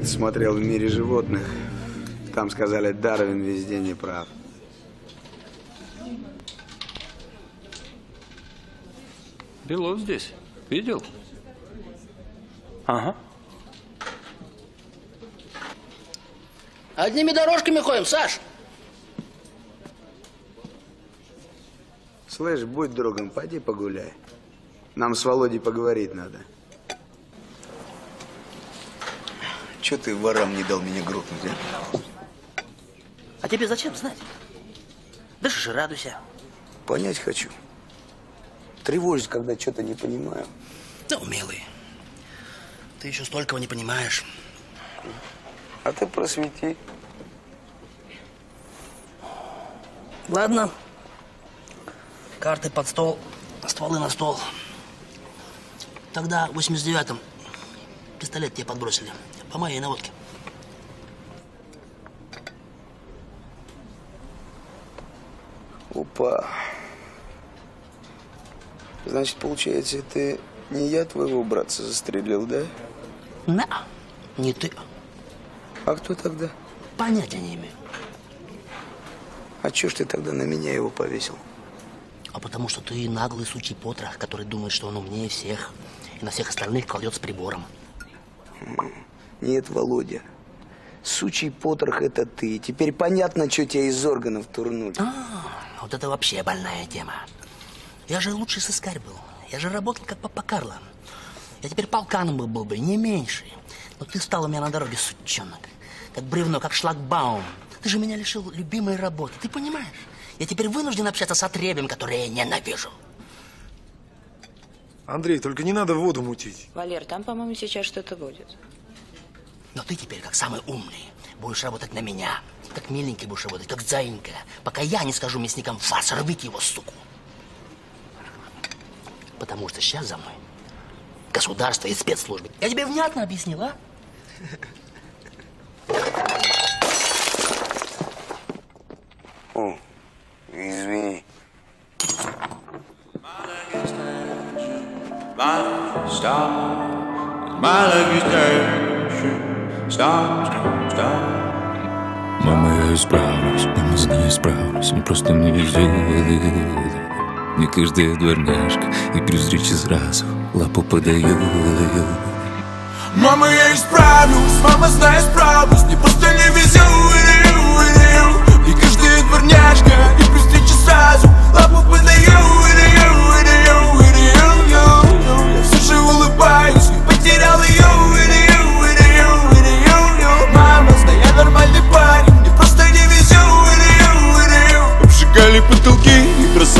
Как-то смотрел в мире животных. Там сказали, Дарвин везде не прав. Белов здесь. Видел? Ага. Одними дорожками ходим, Саш. Слышь, будь другом, пойди погуляй. Нам с Володей поговорить надо. Че ты ворам не дал меня грохнуть, а? А тебе зачем знать? Дышишь и радуйся. Понять хочу. Тревожусь, когда что-то не понимаю. Ну, милый, ты еще столького не понимаешь. А ты просвети. Ладно. Карты под стол, стволы на стол. Тогда в 89-м пистолет тебе подбросили. По моей наводке. Опа. Значит, получается, это не я твоего братца застрелил, да? На, не ты. А кто тогда? Понятия не имею. А чё ж ты тогда на меня его повесил? А потому что ты наглый сучий потрох, который думает, что он умнее всех. И на всех остальных кладет с прибором. Нет, Володя. Сучий потрох это ты. Теперь понятно, что тебя из органов турнули. А, вот это вообще больная тема. Я же лучший сыскарь был. Я же работал как папа Карло. Я теперь полканом был, был бы, не меньше. Но ты стал у меня на дороге, сучонок. Как бревно, как шлагбаум. Ты же меня лишил любимой работы. Ты понимаешь? Я теперь вынужден общаться с отребьем, которые я ненавижу. Андрей, только не надо воду мутить. Валер, там, по-моему, сейчас что-то будет. Но ты теперь, как самый умный, будешь работать на меня. Как миленький будешь работать, как заинька. Пока я не скажу мясникам, фас, рвите его, суку. Потому что сейчас за мной государство и спецслужбы. Я тебе внятно объяснил, а? О, извини. Мама, я исправлюсь, мама, знаю, справлюсь Мне просто не везет Не каждая дворняжка И при встрече сразу лапу подаю Мама, я исправлюсь, мама, знаю, справлюсь Мне просто не везет. И каждая дворняжка И при встрече сразу лапу подаю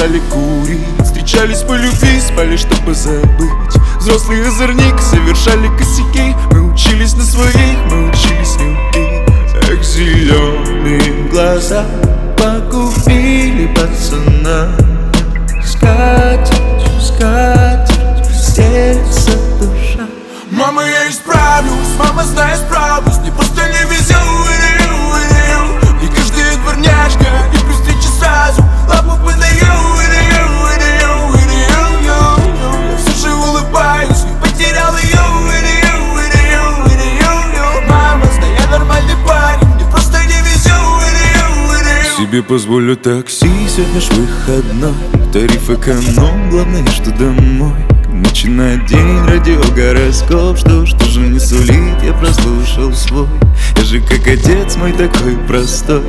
бросали курить Встречались по любви, спали, чтобы забыть. Взрослый озорник, совершали косяки Мы учились на своих, мы учились любить Эх, зеленые глаза Погубили пацана. Скатертью, скатертью Стелится душа. Мама, я исправлюсь, мама, знаю, справлюсь Мне просто не везет И каждая дворняжка И при встрече сразу лапу Себе позволю такси, сегодня ж выходной Тариф эконом, главное, что домой. Начинает день, радио, гороскоп. Что, что же не сулит, я прослушал свой. Я же как отец мой такой простой.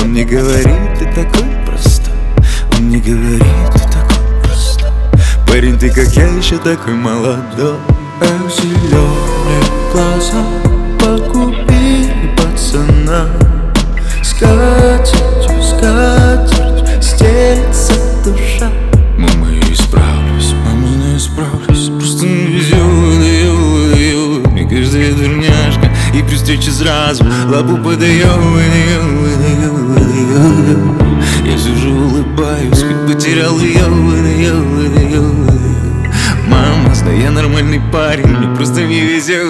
Он мне говорит, ты такой простой. Он мне говорит, ты такой простой. Парень, ты как я, еще такой молодой. Эх, зеленые глаза Погубили пацана. Скатертью, скатертью Стелится душа. Мама, я исправлюсь, мама, знаю, справлюсь Просто не везет, Мне каждая дурняшка И при встрече сразу лапу подаю Я же улыбаюсь, ведь потерял ее Мама, знаю, я нормальный парень Мне просто не везет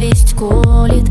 ненависть колит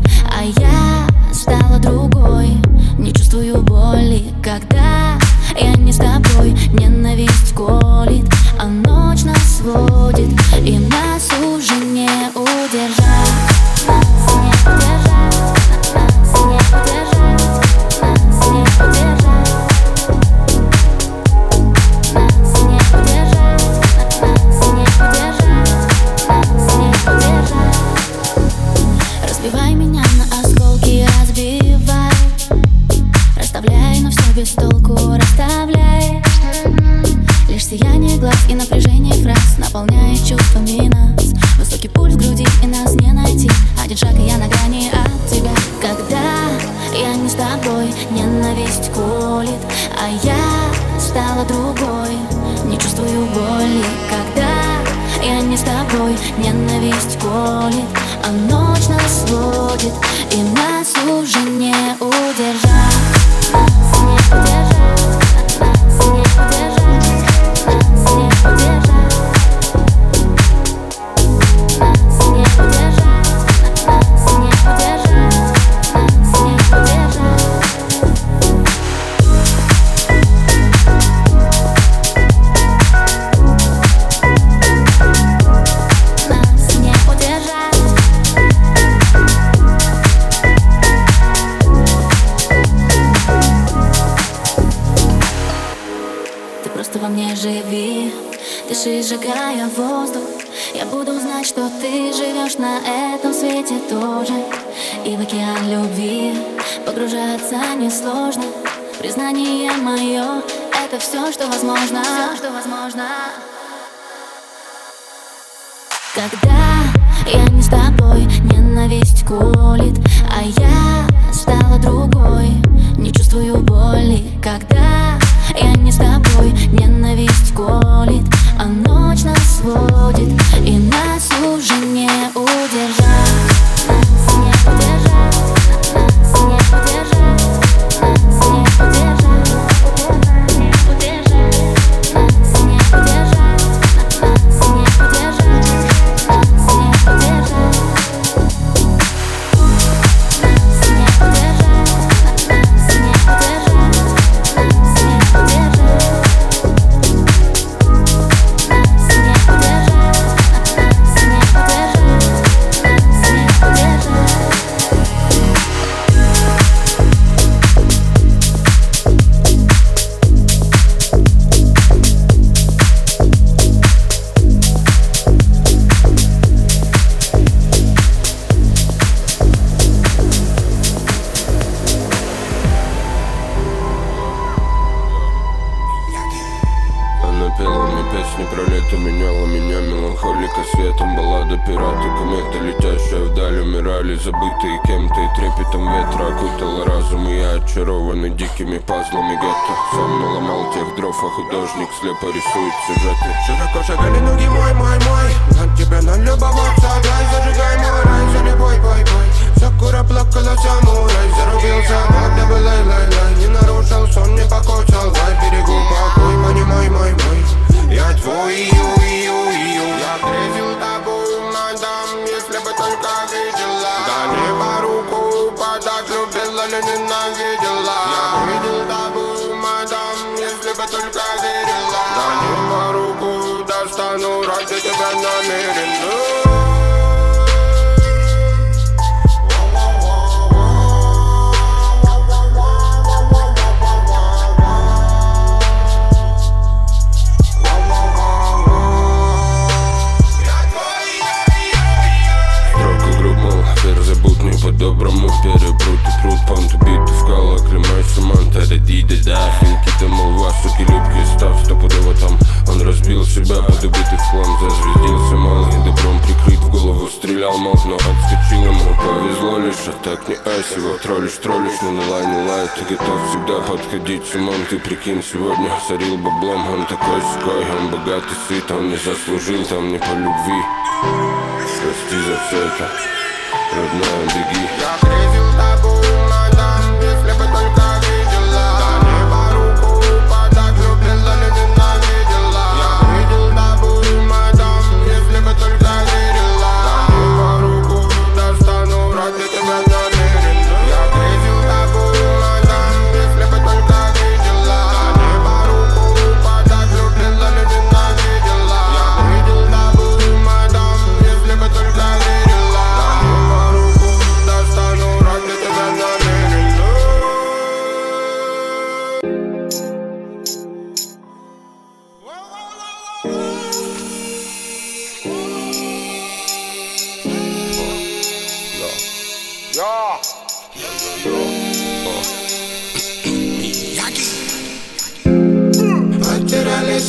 заслужил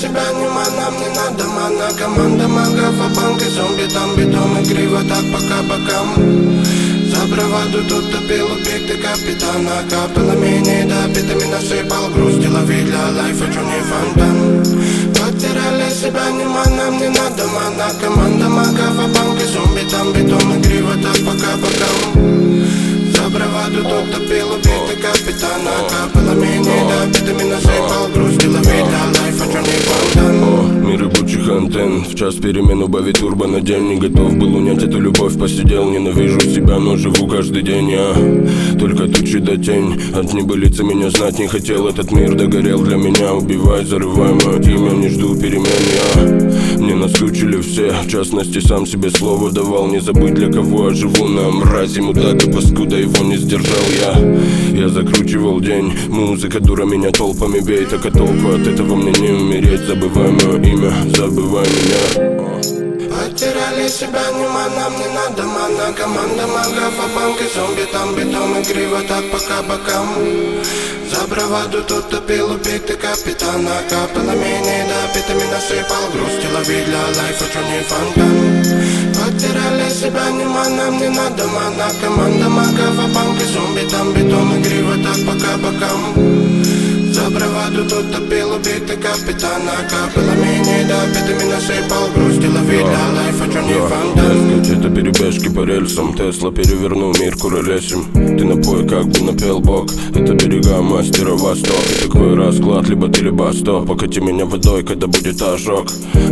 себя, нема нам не надо мана. Команда магов, а банки зомби Там битом и так пока бокам За браваду тут топил объекты капитана. Капелами недопитыми насыпал грусть Лови для лайфа, не фонтан Потеряли себя, нема нам не надо мана. Команда магов, а банки зомби Там битом и криво так пока бокам браваду тут топил объекты капитана. Капелами недопитыми насыпал грусть Лови для лайфа, чё не фонтан Мир ебучих антенн В час перемен убавить турбо на день. Не готов был унять эту любовь. Посидел, ненавижу себя, но живу каждый день Я только тучи да тень. От небылицы меня знать не хотел. Этот мир догорел для меня. Убивай, зарывай мое имя. Не жду перемен я. Мне наскучили все. В частности, сам себе слово давал. Не забыть для кого я живу. На мрази, мудак и паскуда Его не сдержал я. Я закручивал день. Музыка дура меня толпами бей Так а толку от этого мне не умереть Забывай мое имя, забывай меня. Потеряли себя, нема нам не надо мана Команда магов, а банки зомби Там битом и криво так пока бокам. За браваду тут топил убитый капитана. Капелами недопитыми насыпал. Грусть Лови для лайфа, чё не фонтан Потеряли себя, нема нам не надо мана Команда магов, а банки зомби Там битом и криво так пока бокам за браваду тут топил убитый капитана. Капелами недопитыми насыпал грусть Лови для лайфа, чё не фонтан это перебежки по рельсам. Тесла перевернул мир куролесим. Ты напой, как бы напел бог Это берега мастера Восток. И такой расклад, либо ты, либо стоп Покати меня водой, когда будет ожог.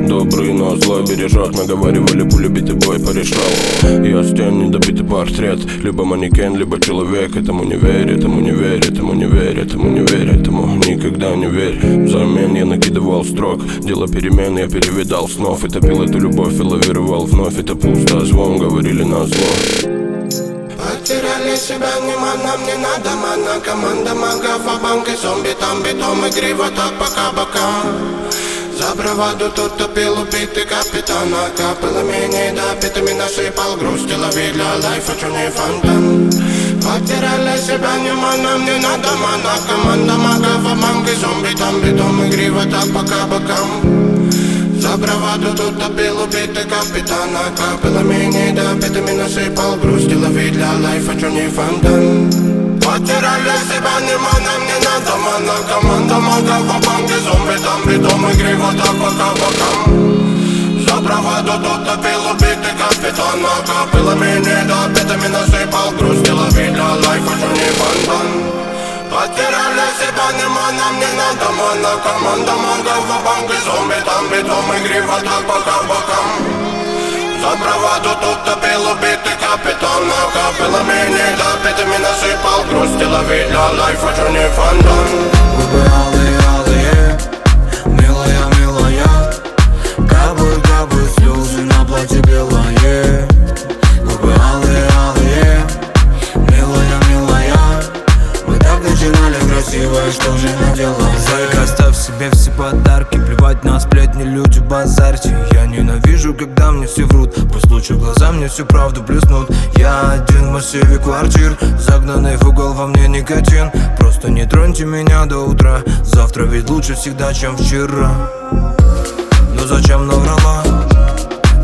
Добрый, но злой бережет Мы говорили, пуля битый бой порешал. Я стен, недобитый портрет. Либо манекен, либо человек. Этому не верь, этому не верь, этому не верь Этому не верь, этому никогда не верь. Взамен я накидывал строк. Дело перемен, я перевидал снов. И топил эту любовь и лавировал вновь. Это пусто, звон, говорили на зло. Потеряли себя, нема нам не надо мана. Команда магов, а банки зомби Там битом и криво так пока бокам За браваду тут топил убитый капитана Капелами недопитыми насыпал грусть Лови для лайфа, чё не фонтан Потеряли себя, нема нам не надо мана Команда магов, а банки зомби Там битом и криво так пока бокам за браваду тут топил убитый капитана Капелами недопитыми насыпал грусть Лови для лайфа, чё не фонтан Потеряли себя, нема нам не надо мана Команда магов, а банки зомби Там битом и криво так пока бокам За браваду тут топил убитый капитана Капелами недопитыми насыпал грусть нам не надо мана Команда магов, а банки зомби Там битом и криво так пока бокам За браваду тут топил убитый капитан А капелами недопитыми насыпал грусть Лови для лайфа, чё не фонтан Губы алые, милая, милая Капают, капают слезы на платье белое подарки Плевать на сплетни, люди базарьте. Я ненавижу, когда мне все врут. Пусть лучше глаза мне всю правду плеснут Я один в массиве квартир Загнанный в угол во мне никотин. Просто не троньте меня до утра. Завтра ведь лучше всегда, чем вчера. Но зачем наврала?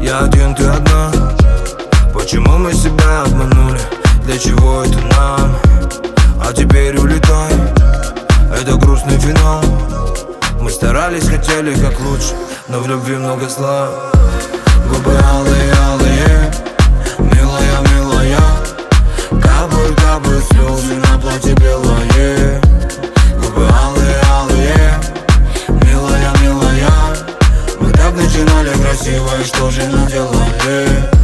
Я один, ты одна. Почему мы себя обманули? Для чего это нам? А теперь улетай. Это грустный финал мы старались, хотели как лучше Но в любви много зла. Губы алые, алые Милая, милая. Кабур, кабур, слезы на платье белое Губы алые, алые Милая, милая. Мы так начинали красиво И что же наделали?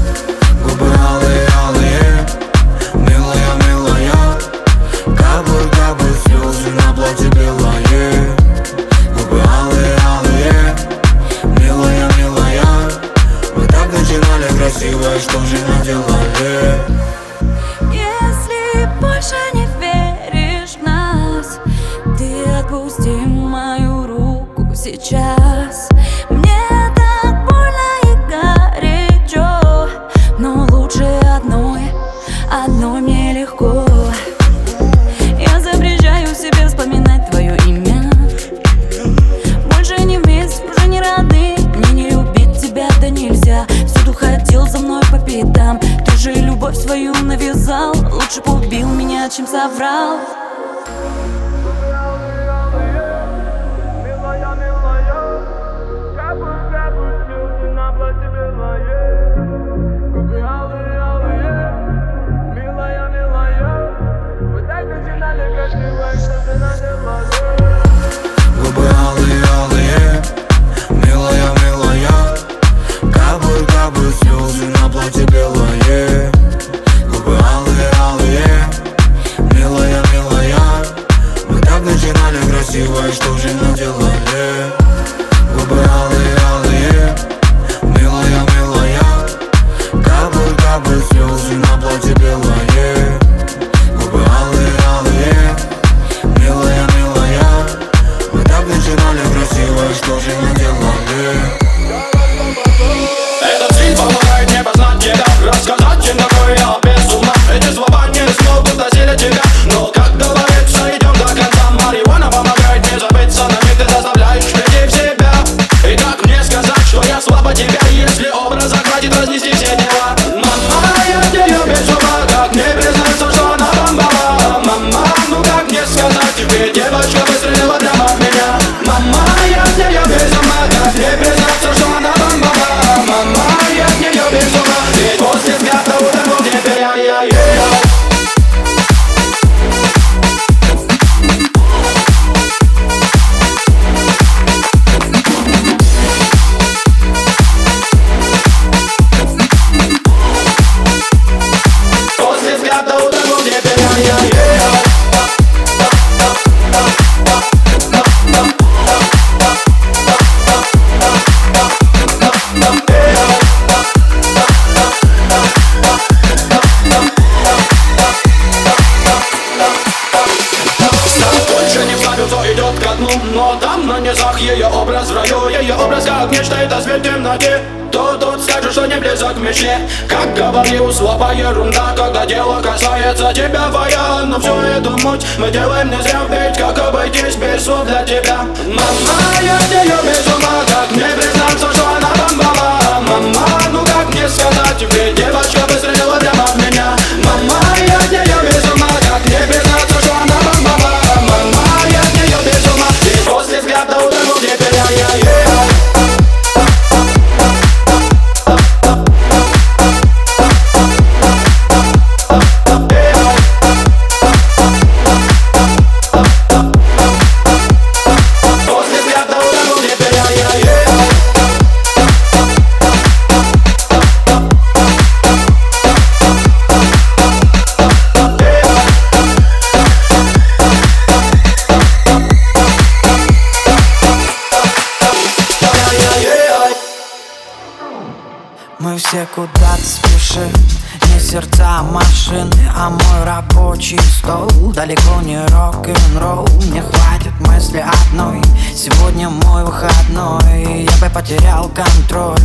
мой рабочий стол. Далеко не рок-н-ролл Мне хватит мысли одной. Сегодня мой выходной Я бы потерял контроль.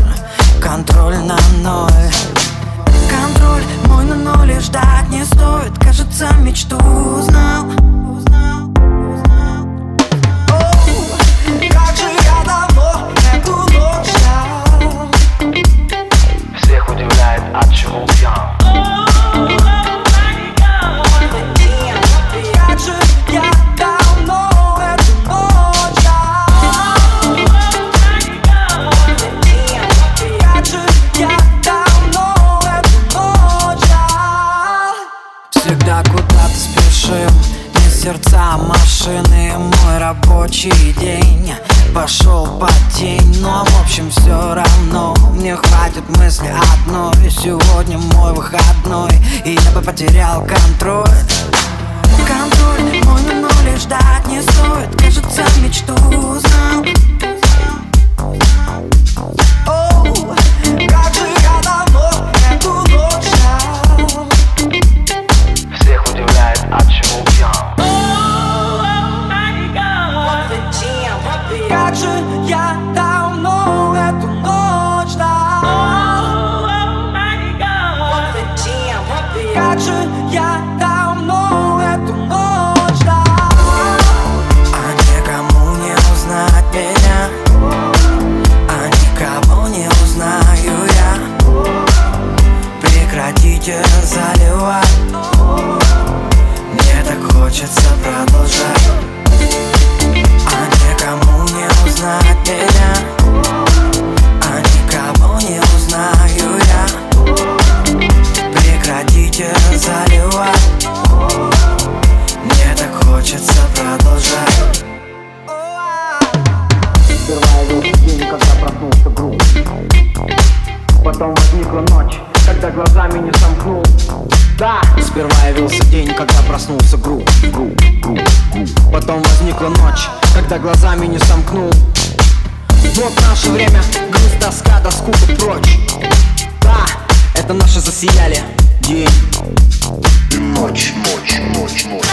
Контроль на ноль. Контроль мой на ноль и ждать не стоит. Кажется, мечту узнал. О, Как же я давно эту ночь Всех удивляет, от чего пьян сердца машины Мой рабочий день. Пошел под тень Но в общем все равно. Мне хватит мысли одной. Сегодня мой выходной И я бы потерял контроль. Контроль мой, но лишь ждать не стоит. Кажется, мечту узнал. Оу, как же когда глазами не сомкнул Да! Сперва явился день, когда проснулся гру. Гру. Гру. Гру. Потом возникла ночь, когда глазами не сомкнул Вот наше время, груз, тоска, доску прочь Да! Это наши засияли день и ночь, ночь, ночь, ночь.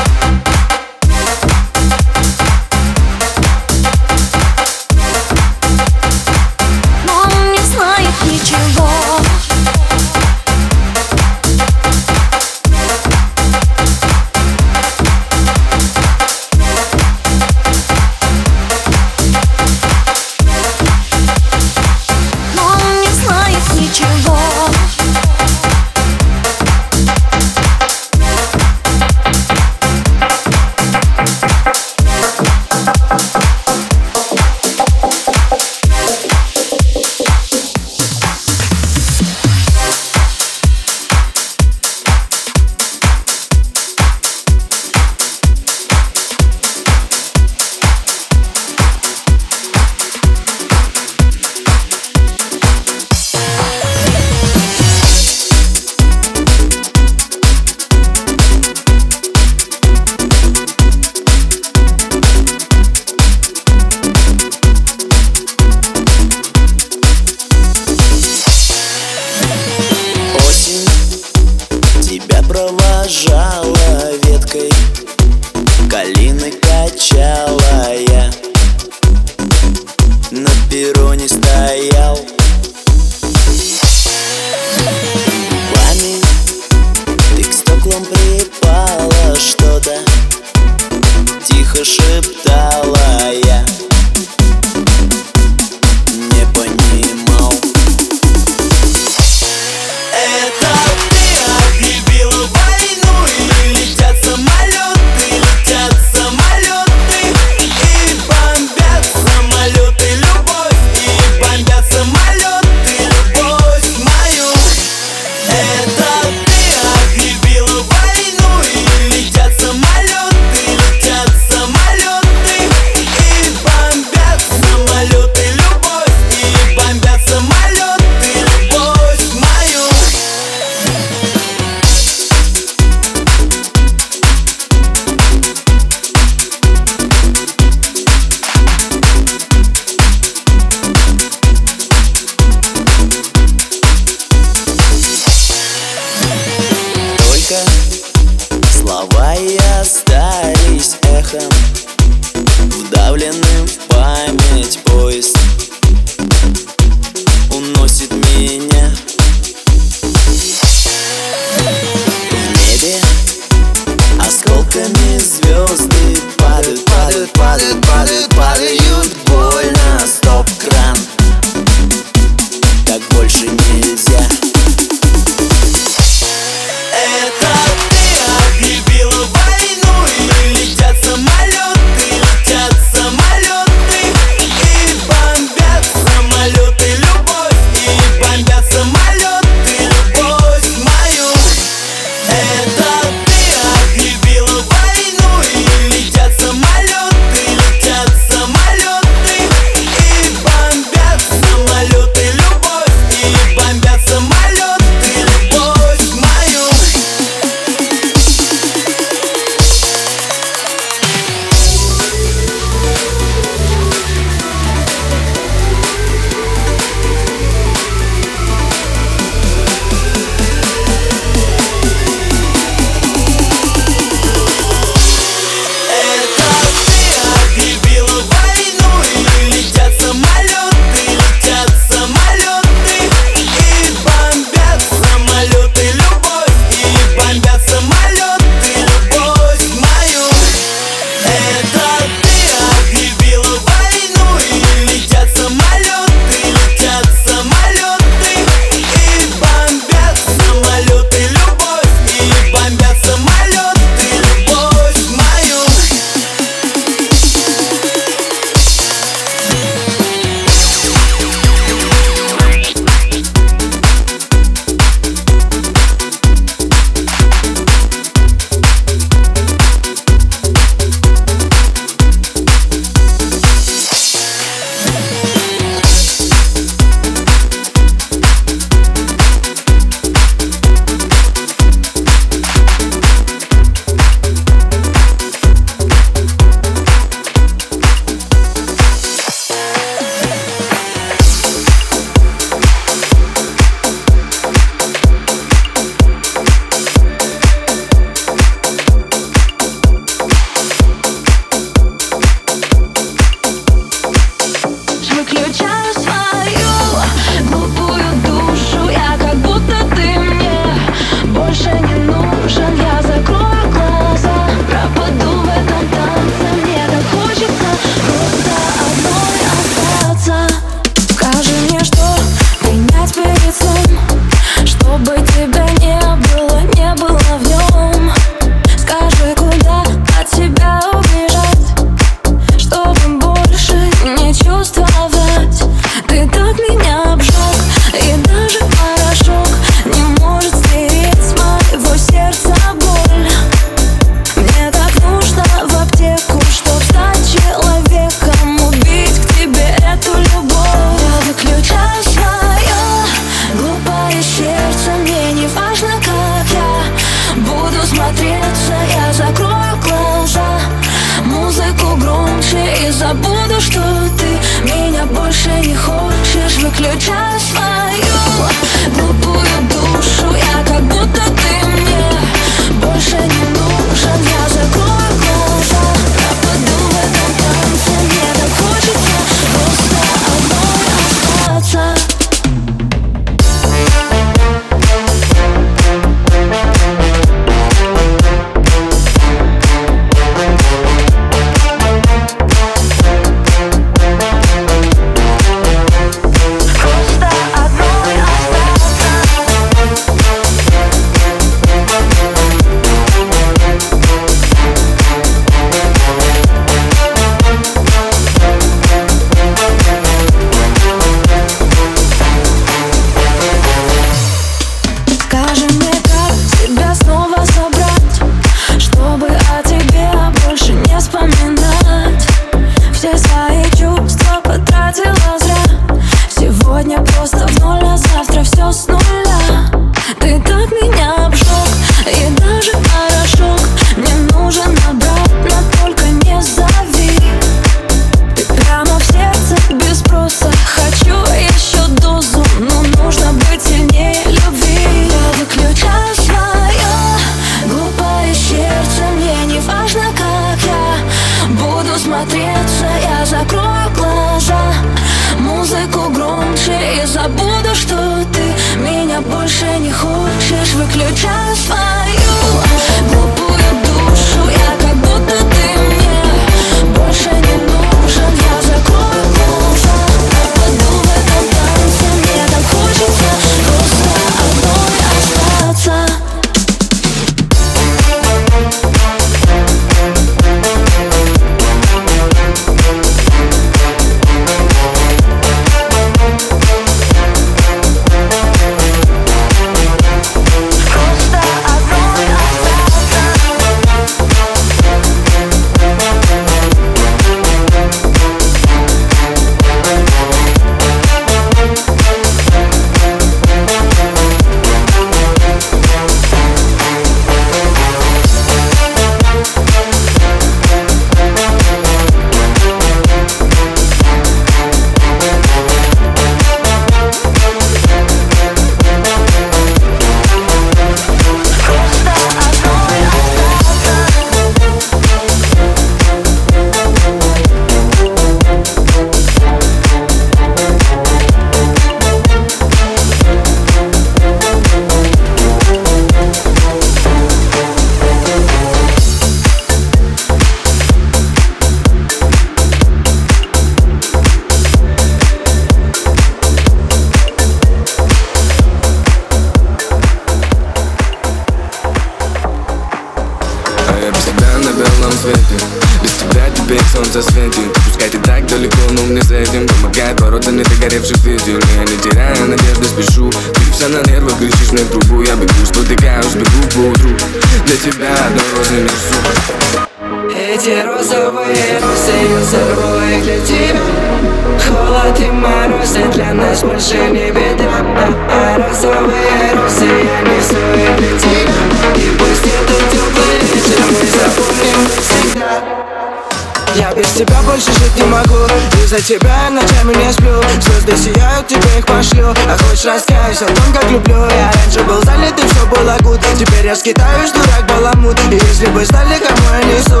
Я без тебя больше жить не могу. Из-за тебя я ночами не сплю. Звезды сияют, тебе их пошлю. А хочешь раскаюсь о том, как люблю. Я раньше был занят и все было гуд. Теперь я скитаюсь, дурак, баламут. И если бы знали, кому я несу?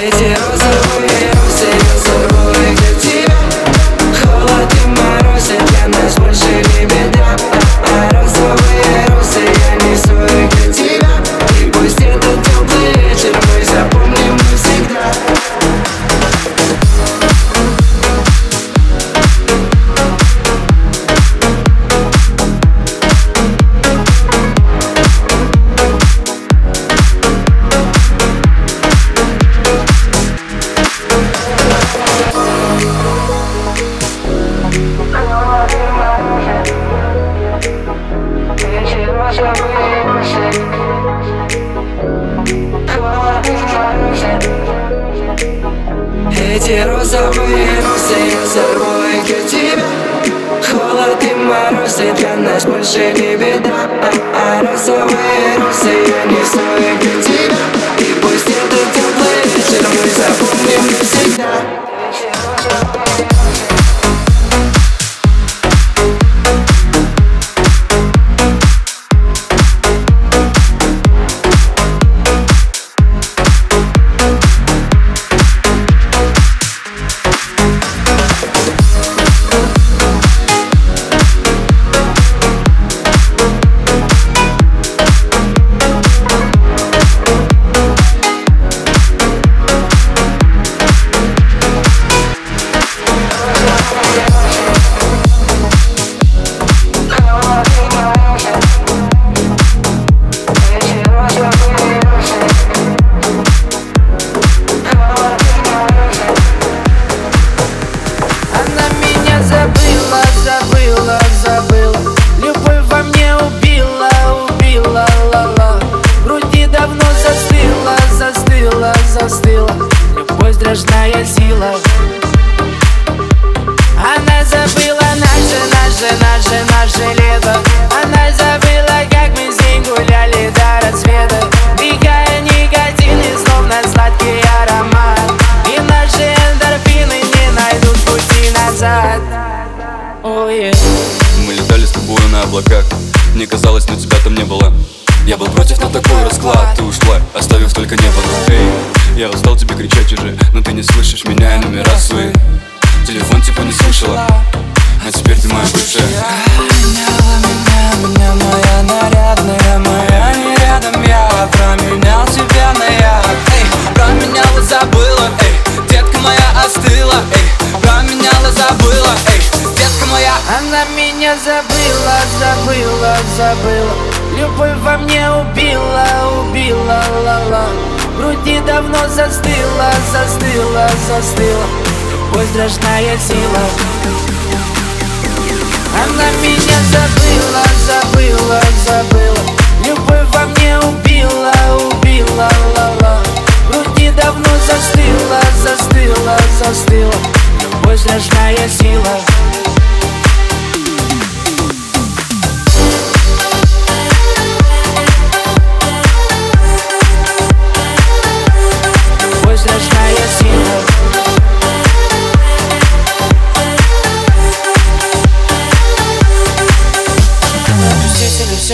Эти розовые розы их для тебя. Холод и морозы для нас больше не беда А розовые розы я несу их нас слышала. А теперь ты моя бывшая. Меня моя нарядная Моя не рядом, я. Променял тебя на я. Эй, променяла, забыла. Эй, детка моя остыла. Эй, променяла, забыла. Эй, детка моя. Она меня забыла, забыла, забыла. Любовь во мне убила, убила, ла-ла. Груди давно застыла, застыла, застыла Любовь страшная сила. Она меня забыла, забыла, забыла. Любовь во мне убила, убила, ла-ла. В груди давно застыла, застыла, застыла. Любовь страшная сила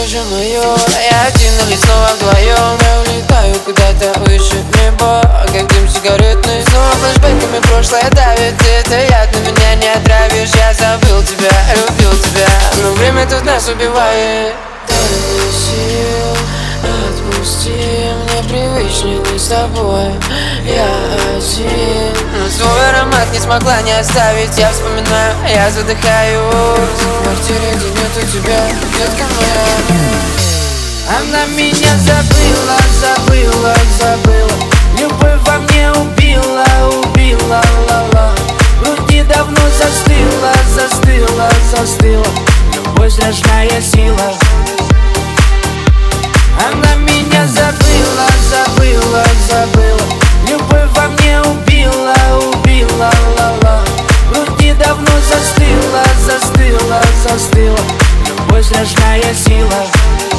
все же мое Я один или снова вдвоем Я улетаю куда-то выше неба Как дым сигаретный Снова флешбэками прошлое давит. Это яд, но меня не отравишь. Я забыл тебя, любил тебя Но время тут нас убивает. Мне сил, отпусти Мне привычнее не с тобой. Я один. Но свой аромат не смогла не оставить. Я вспоминаю, я задыхаюсь. В квартире, где нету тебя, детка моя. Она меня забыла, забыла, забыла. Любовь во мне убила, убила, ла-ла. В груди давно застыла, застыла, застыла. Любовь страшная сила Она меня забыла, забыла, забыла. Любовь во мне убила, убила, ла-ла. Давно застыла, застыла, застыла. Любовь страшная сила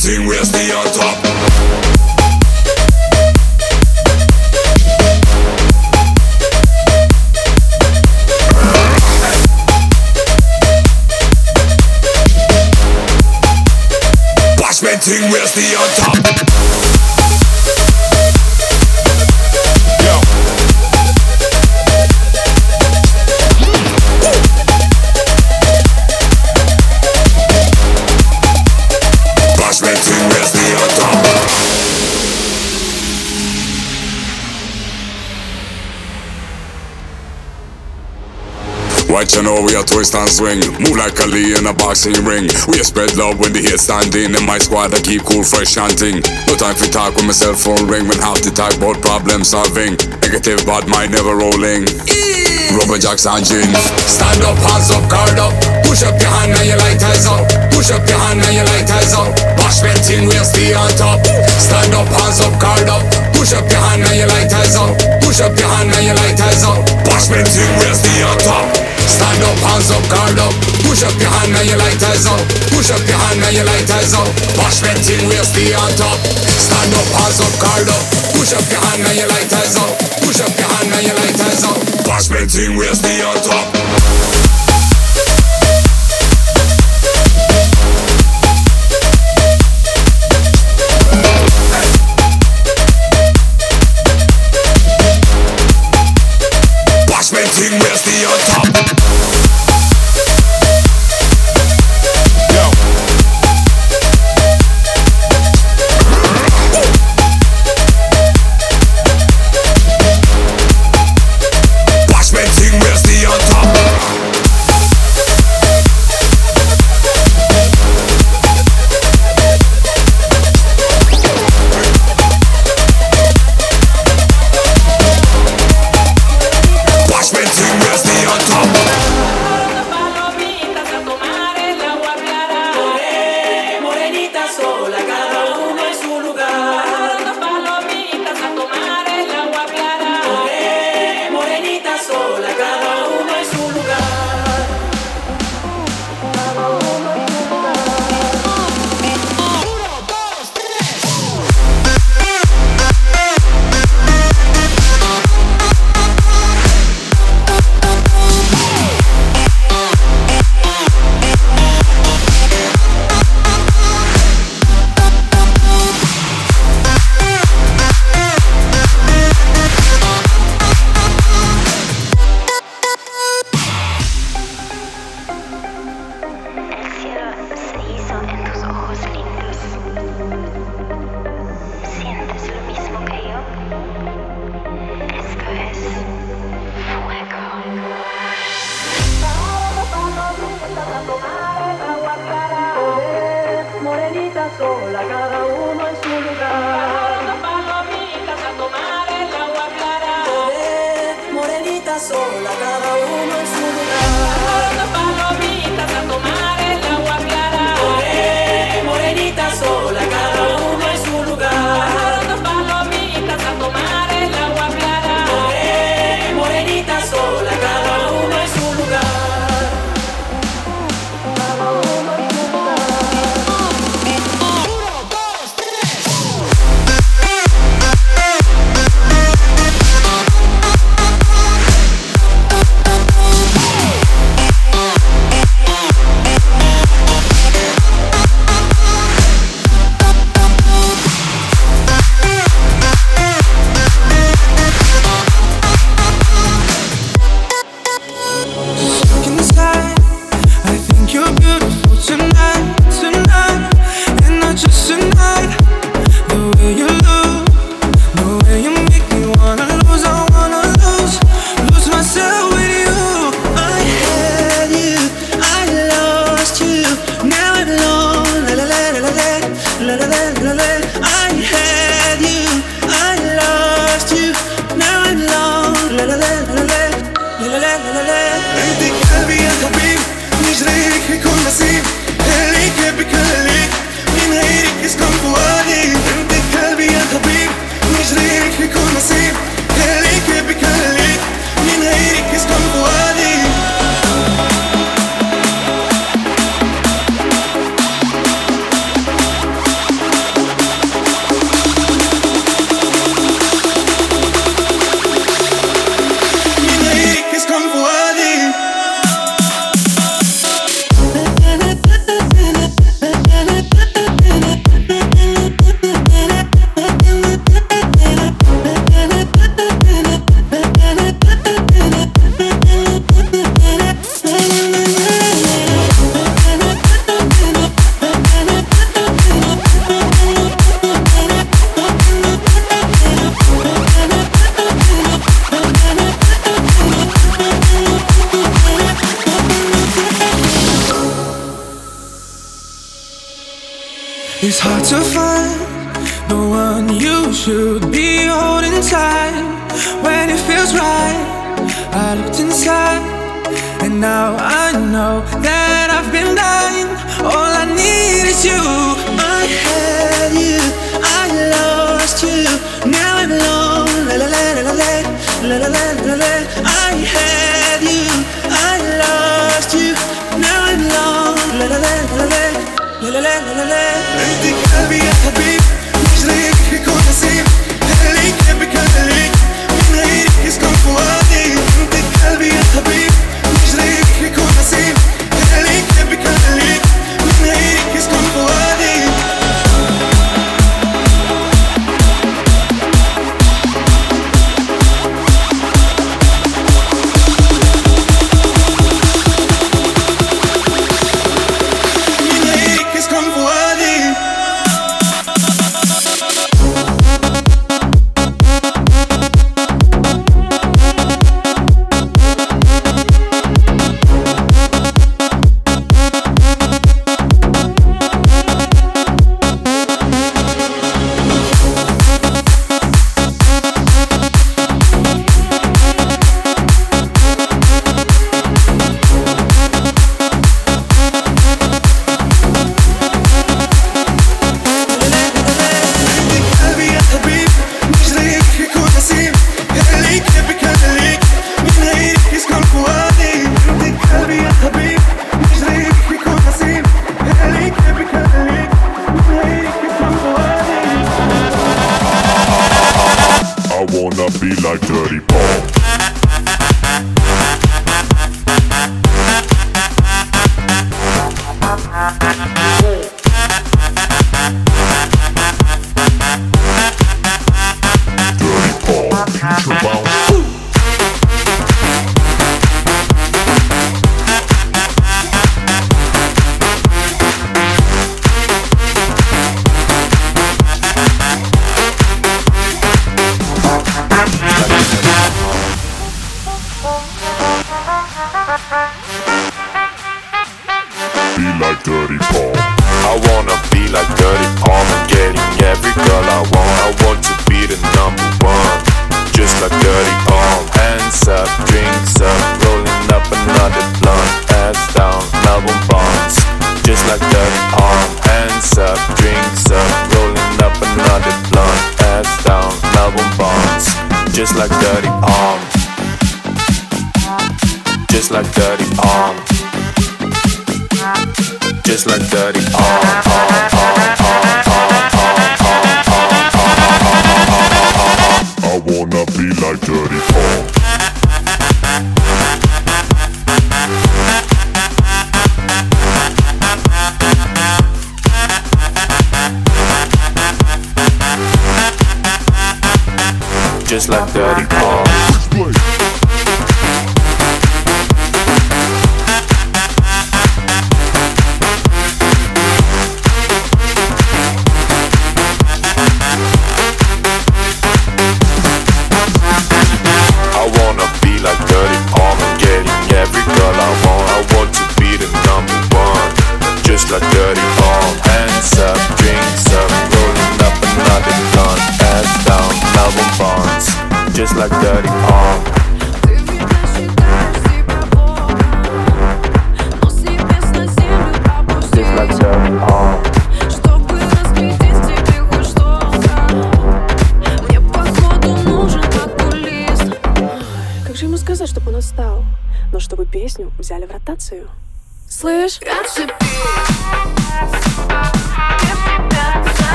Bashment thing, we stay on top. You know, we a twist and swing. Move like Ali in a boxing ring. We spread love when the hate standing. In my squad, I keep cool, fresh chanting. No time for talk when my cell phone ring. When half the talk about problem solving. Negative bad mind never rolling. Rubber jacks and gin. Stand up, hands up, guard up. Push up your hand and your lighters up. Push up your hand and your lighters up. Bashment thing, we'll stay on top. Stand up, hands up, guard up. Push up your hand and your lighters up. Push up your hand and your lighters up. Bashment thing, we'll stay on top. Stand up, hands up, guard up. Push up your hand and your lighters up. Push up your hand and your lighters up. Bashment thing, we'll stay on top. Stand up, hands up, guard up. Push up your hand and your lighters up. Push up your hand and your lighters up. Bashment thing, we'll stay on top.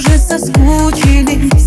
уже соскучились.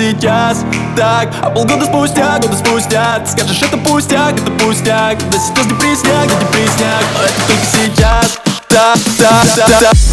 сейчас. Так А полгода спустя, года спустя. Ты скажешь, это пустяк, это пустяк. Да сейчас депрессняк, да депрессняк Это только сейчас. Так, так, так, так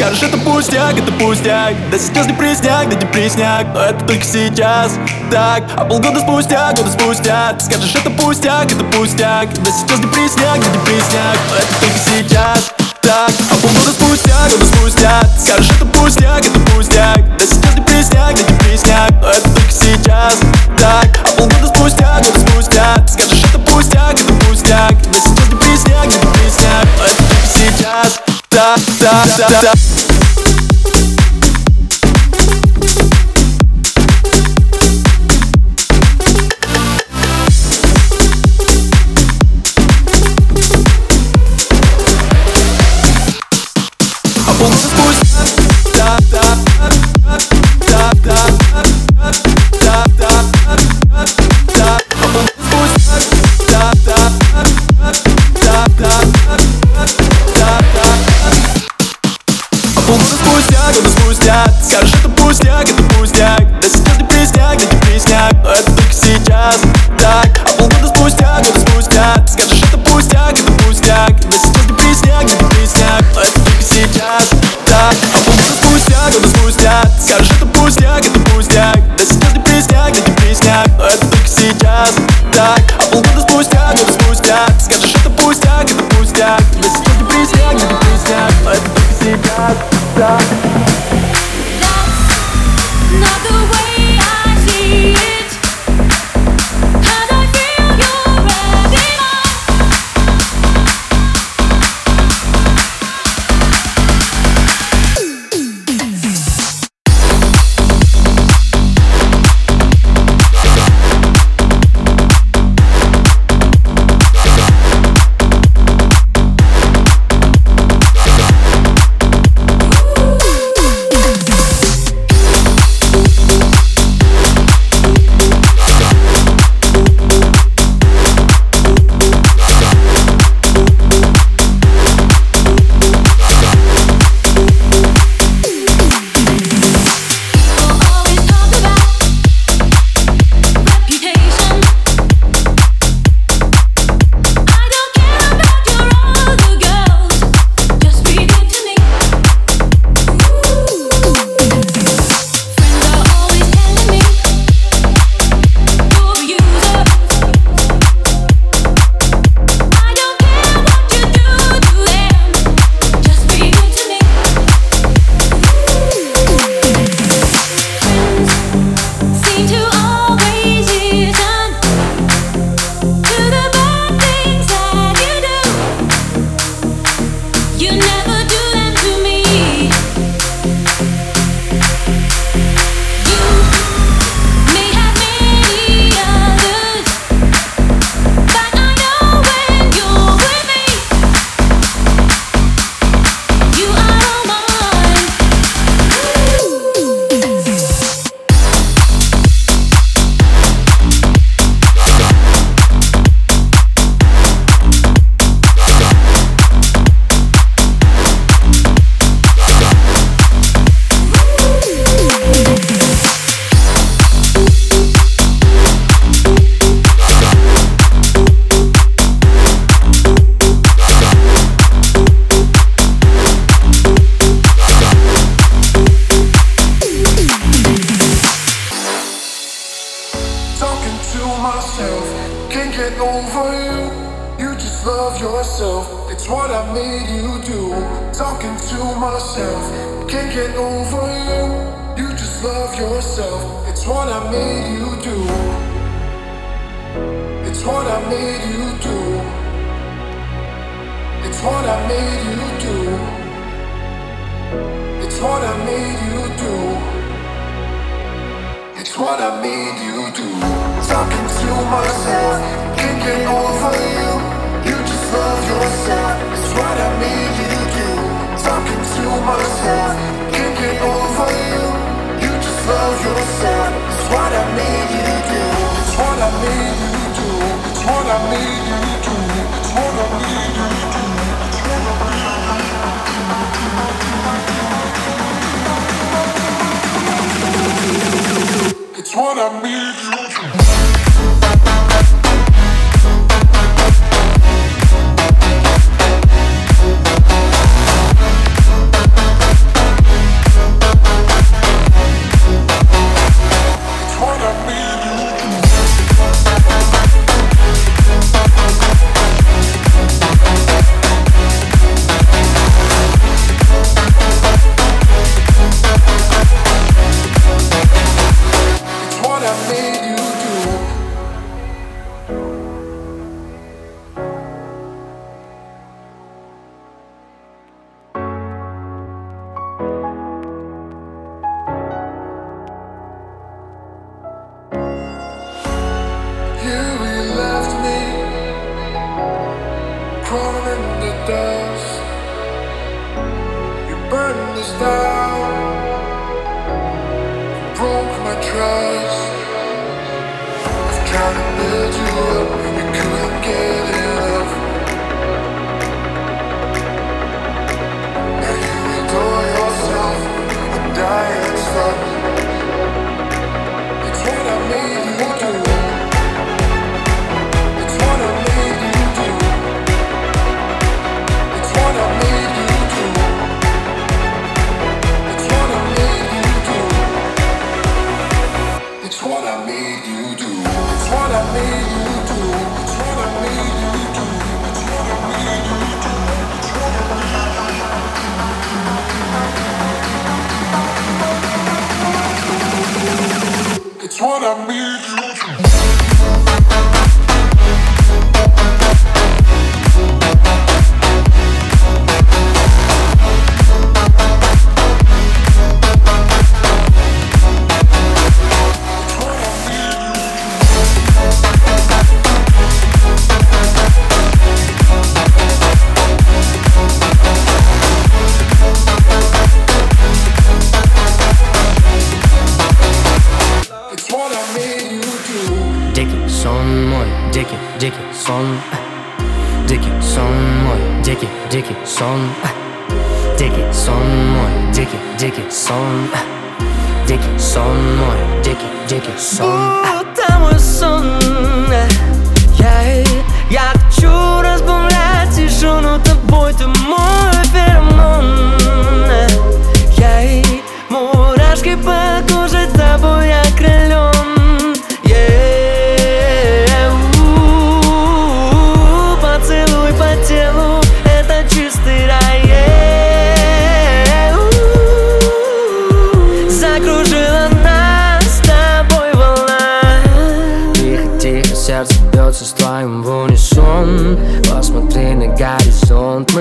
Скажешь, это пустяк, это пустяк. Да сейчас не пресняк, да не пресняк Но это только сейчас, так А полгода спустя, года спустя. Скажешь, это пустяк, это пустяк. Да сейчас не пресняк, да не пресняк Но это только сейчас, так А полгода спустя, года спустя. Скажешь, это пустяк, это пустяк. Да сейчас не пресняк, да не пресняк Но это только сейчас, так А полгода спустя, года спустя. Скажешь, это пустяк, это пустяк. Да сейчас не пресняк, да не пресняк da da da da. хотят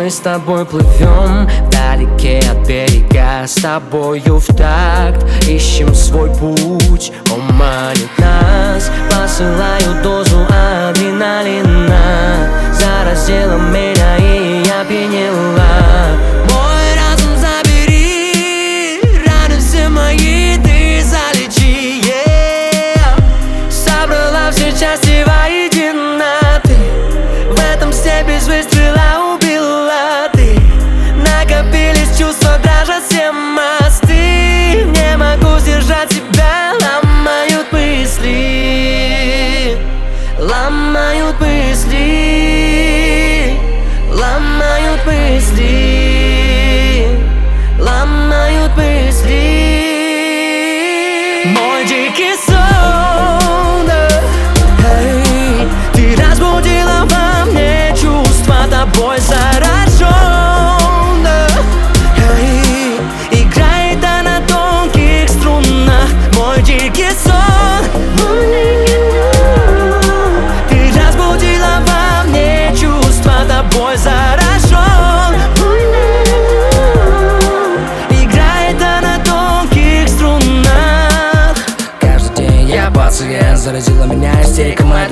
С тобой плывем. Вдалеке от берега С тобою в такт. Ищем свой путь Он манит нас, посылаю дозу адреналина. Заразила меня и я пенила. мысли Ломают мысли Ломают мысли.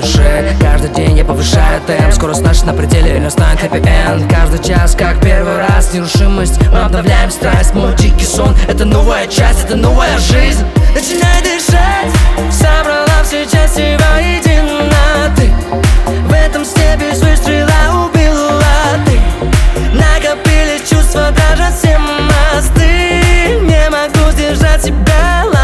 душе. Каждый день я повышаю темп. Скорость наша на пределе, настанет happy end. Каждый час, как первый раз Нерушимость, мы обновляем страсть. Мой дикий сон, это новая часть Это новая жизнь. Начинай дышать. Собрала все части воедино. Ты в этом сне без выстрела убила. Ты накопили чувства даже 17 Не могу сдержать себя.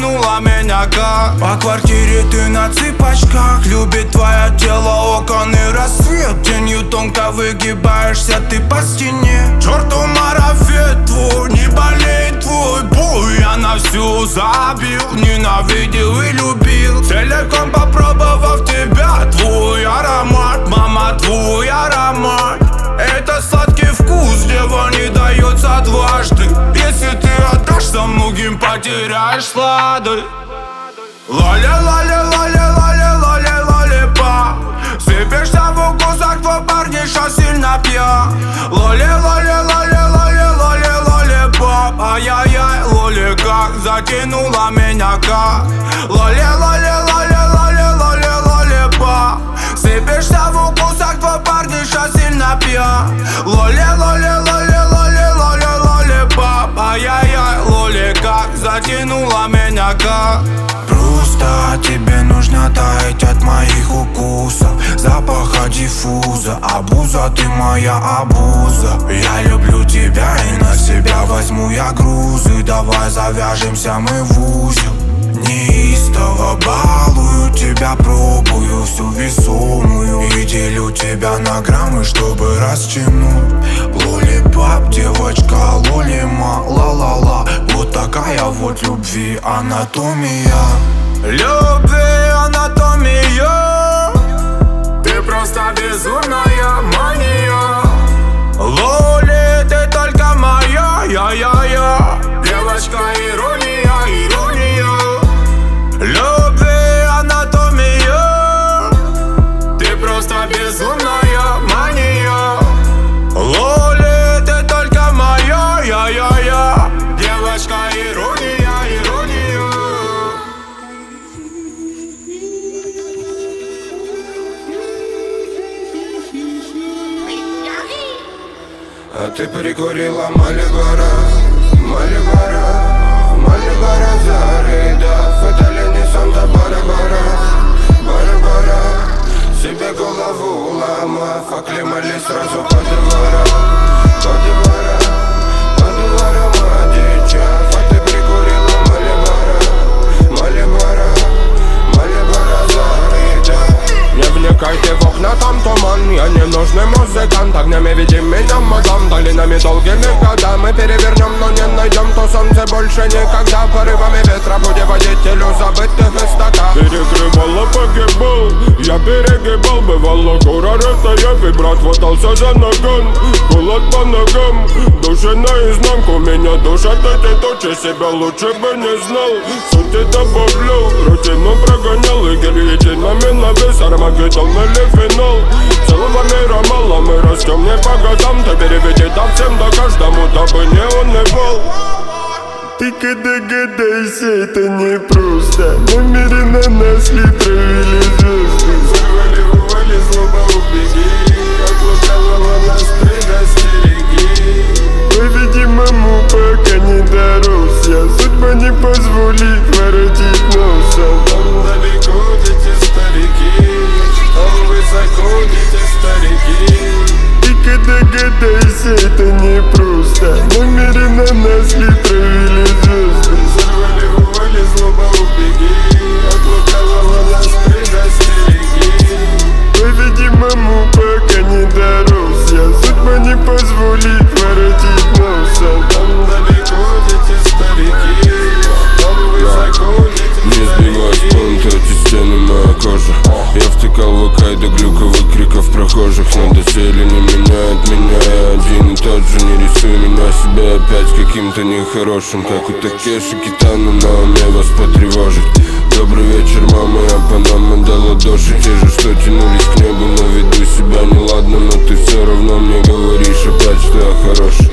Затянула меня как По квартире ты на цыпочках. Любит твое тело окон и рассвет. Тенью тонко выгибаешься ты по стене. Черту марафет твой, не болеет твой буй Я на всю забил, ненавидел и любил. Целиком попробовав тебя, твой аромат Мама, твой аромат. Это сладкий вкус, дева не дается дважды. Если ты отдашься многим, потеряешь сладость Лоля, лоля, лоля, лоля, лоля, лоля, па Сыпешься в укусах, твой парниша сильно пьян Лоля, лоля, лоля, лоля, лоля, лоля, пап Ай-яй-яй, лоля, как затянула меня как? Лоля, лоля, лоля, па Сыпешься в укусах, твой парниша сильно пьян Лоля, лоля, лоля, лоля, лоля, лоля, пап Ай-яй-яй, лоля, как затянула меня как. Просто тебе нужно таять от моих укусов. Запаха диффуза Абуза, ты моя абуза. Я люблю тебя и на себя возьму я грузы. Давай завяжемся мы в узел Неистово балую тебя, пробую всю весомую. И делю тебя на граммы, чтобы растянуть. Лоли-пап, девочка, лоли-ма, ла-ла-ла. Вот такая вот любви анатомия. Любви анатомия. Ты просто безумная мания. Лоли, ты только моя, я-я-я Девочка, ирония, ирония ты прикурила Малибара, Малибара, Малибара Зарыдав за ноган Кулак по ногам. Души наизнанку Меня душат эти тучи Себя лучше бы не знал. Сути добавлял Рутину прогонял. И героичинами на вес Армагеддон или финал. Целого мира мало Мы растем не по годам. Ты переведи там всем да каждому Дабы не унывал. Ты когда гадайся, это не просто Намеренно нас ли травили звезды. Взорвали, ували, злоба убеги нас предостереги По-видимому, пока не дорос. Я Судьба не позволит воротить носом Там далеко дети старики Там высоко дети старики Ты когда гадайся, это не просто Намеренно нас ли травили звезды. Взорвали, ували, злоба убеги сбегай с пункта, эти стены моя кожа Я втыкал в до глюковых криков прохожих Но доселе не меняет меня. Я один и тот же, не рисуй меня себя опять каким-то нехорошим Как у Такеши Китана на уме вас потревожить Добрый вечер, мама, я Панама до ладоши. Те же, что тянулись к небу, но веду себя неладно Но ты все равно мне говоришь опять, что я Хороший.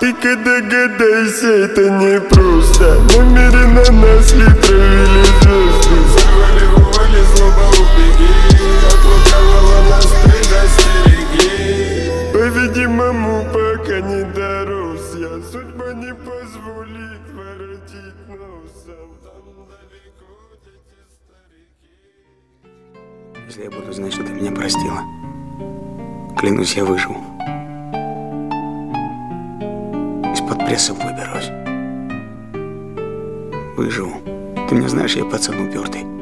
Ты когда гадайся, это не просто Намеренно нас ли травили звезды злоба убеги От лукавого нас предостереги По-видимому, пока не дорос я Судьба не позволит воротить носом Там далеко дети старики Если я буду знать, что ты меня простила, клянусь, я выживу. Из-под пресса выберусь. Выживу. Ты меня знаешь, я пацан упертый.